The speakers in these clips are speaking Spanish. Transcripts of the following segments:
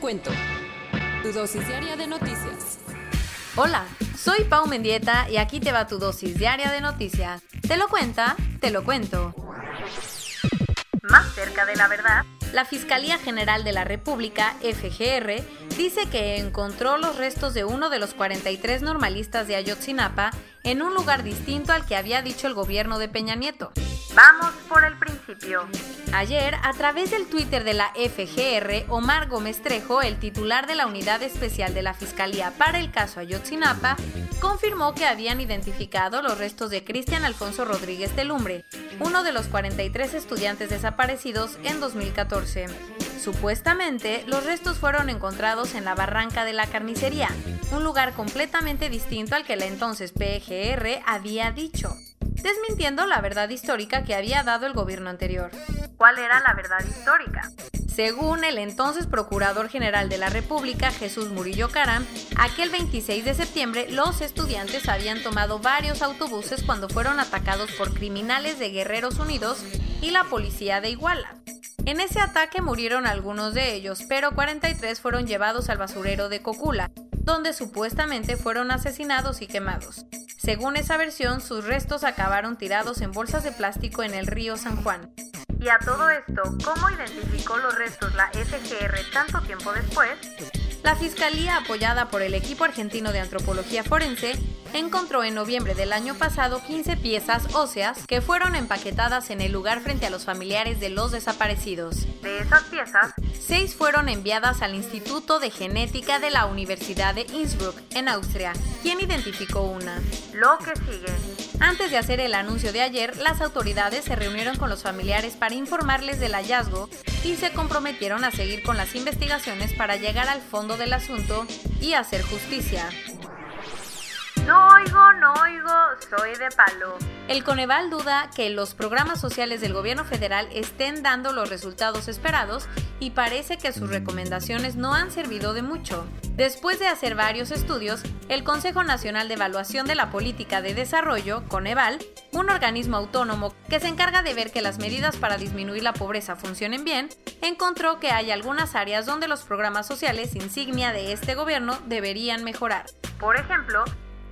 Cuento. Tu dosis diaria de noticias. Hola, soy Pau Mendieta y aquí te va tu dosis diaria de noticias. ¿Te lo cuenta? Te lo cuento. Más cerca de la verdad, la Fiscalía General de la República, FGR, dice que encontró los restos de uno de los 43 normalistas de Ayotzinapa en un lugar distinto al que había dicho el gobierno de Peña Nieto. Vamos por el principio. Ayer, a través del Twitter de la FGR, Omar Gómez Trejo, el titular de la Unidad Especial de la Fiscalía para el caso Ayotzinapa, confirmó que habían identificado los restos de Cristian Alfonso Rodríguez de Lumbre, uno de los 43 estudiantes desaparecidos en 2014. Supuestamente, los restos fueron encontrados en la barranca de la carnicería, un lugar completamente distinto al que la entonces PGR había dicho desmintiendo la verdad histórica que había dado el gobierno anterior. ¿Cuál era la verdad histórica? Según el entonces Procurador General de la República, Jesús Murillo Caram, aquel 26 de septiembre los estudiantes habían tomado varios autobuses cuando fueron atacados por criminales de Guerreros Unidos y la policía de Iguala. En ese ataque murieron algunos de ellos, pero 43 fueron llevados al basurero de Cocula, donde supuestamente fueron asesinados y quemados. Según esa versión, sus restos acabaron tirados en bolsas de plástico en el río San Juan. Y a todo esto, ¿cómo identificó los restos la FGR tanto tiempo después? La Fiscalía, apoyada por el equipo argentino de antropología forense, encontró en noviembre del año pasado 15 piezas óseas que fueron empaquetadas en el lugar frente a los familiares de los desaparecidos. De esas piezas, seis fueron enviadas al Instituto de Genética de la Universidad de Innsbruck, en Austria, quien identificó una. Lo que sigue. Antes de hacer el anuncio de ayer, las autoridades se reunieron con los familiares para informarles del hallazgo y se comprometieron a seguir con las investigaciones para llegar al fondo del asunto y hacer justicia. No oigo, no oigo, soy de palo. El Coneval duda que los programas sociales del gobierno federal estén dando los resultados esperados y parece que sus recomendaciones no han servido de mucho. Después de hacer varios estudios, el Consejo Nacional de Evaluación de la Política de Desarrollo, Coneval, un organismo autónomo que se encarga de ver que las medidas para disminuir la pobreza funcionen bien, encontró que hay algunas áreas donde los programas sociales insignia de este gobierno deberían mejorar. Por ejemplo,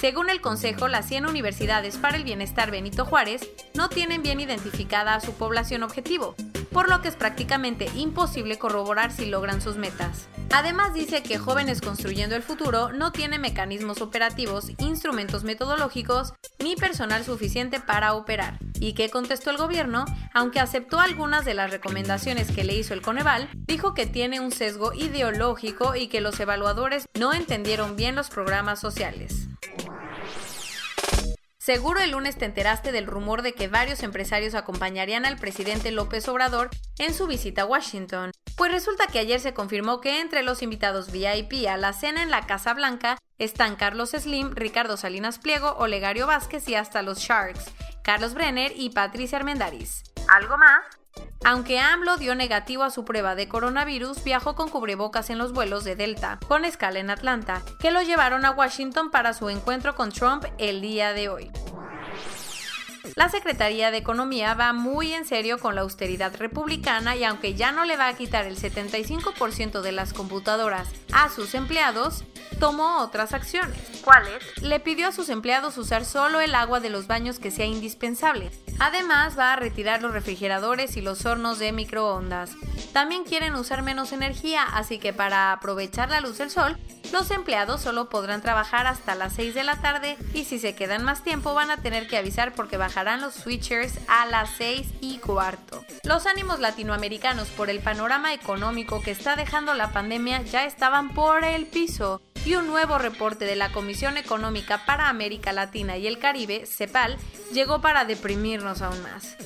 según el Consejo, las 100 universidades para el bienestar Benito Juárez no tienen bien identificada a su población objetivo, por lo que es prácticamente imposible corroborar si logran sus metas. Además dice que Jóvenes Construyendo el Futuro no tiene mecanismos operativos, instrumentos metodológicos ni personal suficiente para operar. ¿Y qué contestó el gobierno? Aunque aceptó algunas de las recomendaciones que le hizo el Coneval, dijo que tiene un sesgo ideológico y que los evaluadores no entendieron bien los programas sociales. Seguro el lunes te enteraste del rumor de que varios empresarios acompañarían al presidente López Obrador en su visita a Washington. Pues resulta que ayer se confirmó que entre los invitados VIP a la cena en la Casa Blanca están Carlos Slim, Ricardo Salinas Pliego, Olegario Vázquez y hasta los Sharks, Carlos Brenner y Patricia Armendaris. ¿Algo más? Aunque AMLO dio negativo a su prueba de coronavirus, viajó con cubrebocas en los vuelos de Delta, con escala en Atlanta, que lo llevaron a Washington para su encuentro con Trump el día de hoy. La Secretaría de Economía va muy en serio con la austeridad republicana y aunque ya no le va a quitar el 75% de las computadoras a sus empleados, tomó otras acciones. ¿Cuáles? Le pidió a sus empleados usar solo el agua de los baños que sea indispensable. Además, va a retirar los refrigeradores y los hornos de microondas. También quieren usar menos energía, así que para aprovechar la luz del sol, los empleados solo podrán trabajar hasta las 6 de la tarde y si se quedan más tiempo van a tener que avisar porque bajarán los switchers a las 6 y cuarto. Los ánimos latinoamericanos por el panorama económico que está dejando la pandemia ya estaban por el piso y un nuevo reporte de la Comisión Económica para América Latina y el Caribe, CEPAL, llegó para deprimirnos aún más.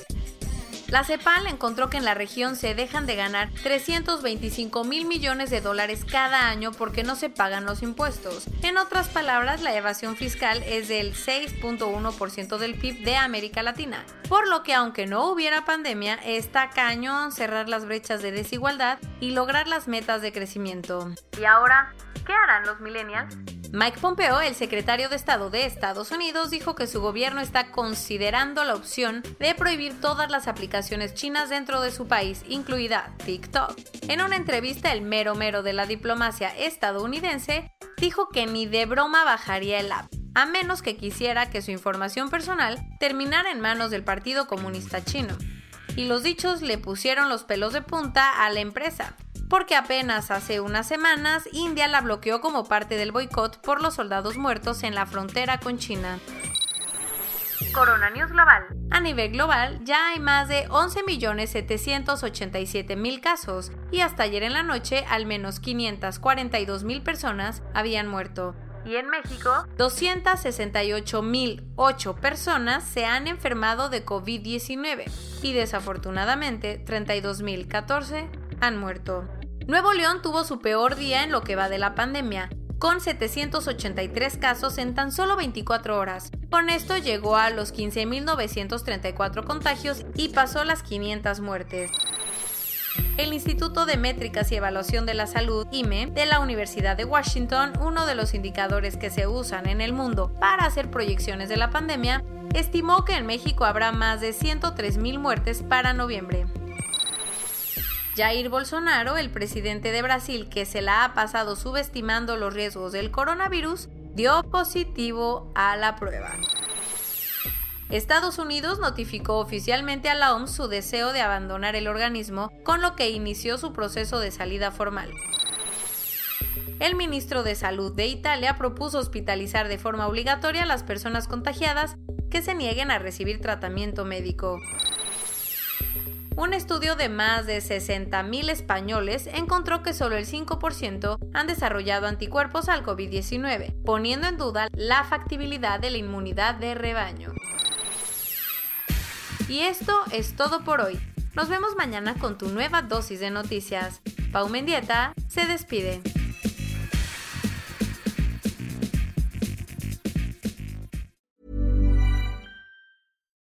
La CEPAL encontró que en la región se dejan de ganar 325 mil millones de dólares cada año porque no se pagan los impuestos. En otras palabras, la evasión fiscal es del 6.1% del PIB de América Latina. Por lo que aunque no hubiera pandemia, está cañón cerrar las brechas de desigualdad y lograr las metas de crecimiento. ¿Y ahora qué harán los millennials? Mike Pompeo, el secretario de Estado de Estados Unidos, dijo que su gobierno está considerando la opción de prohibir todas las aplicaciones chinas dentro de su país, incluida TikTok. En una entrevista, el mero mero de la diplomacia estadounidense dijo que ni de broma bajaría el app, a menos que quisiera que su información personal terminara en manos del Partido Comunista Chino. Y los dichos le pusieron los pelos de punta a la empresa, porque apenas hace unas semanas India la bloqueó como parte del boicot por los soldados muertos en la frontera con China. Corona News Global. A nivel global ya hay más de 11.787.000 casos y hasta ayer en la noche al menos 542.000 personas habían muerto. Y en México, 268.008 personas se han enfermado de COVID-19 y desafortunadamente 32.014 han muerto. Nuevo León tuvo su peor día en lo que va de la pandemia, con 783 casos en tan solo 24 horas. Con esto llegó a los 15.934 contagios y pasó las 500 muertes. El Instituto de Métricas y Evaluación de la Salud, IME, de la Universidad de Washington, uno de los indicadores que se usan en el mundo para hacer proyecciones de la pandemia, estimó que en México habrá más de 103.000 muertes para noviembre. Jair Bolsonaro, el presidente de Brasil que se la ha pasado subestimando los riesgos del coronavirus, dio positivo a la prueba. Estados Unidos notificó oficialmente a la OMS su deseo de abandonar el organismo, con lo que inició su proceso de salida formal. El ministro de Salud de Italia propuso hospitalizar de forma obligatoria a las personas contagiadas que se nieguen a recibir tratamiento médico. Un estudio de más de 60.000 españoles encontró que solo el 5% han desarrollado anticuerpos al COVID-19, poniendo en duda la factibilidad de la inmunidad de rebaño. Y esto es todo por hoy. Nos vemos mañana con tu nueva dosis de noticias. Pau Mendieta se despide.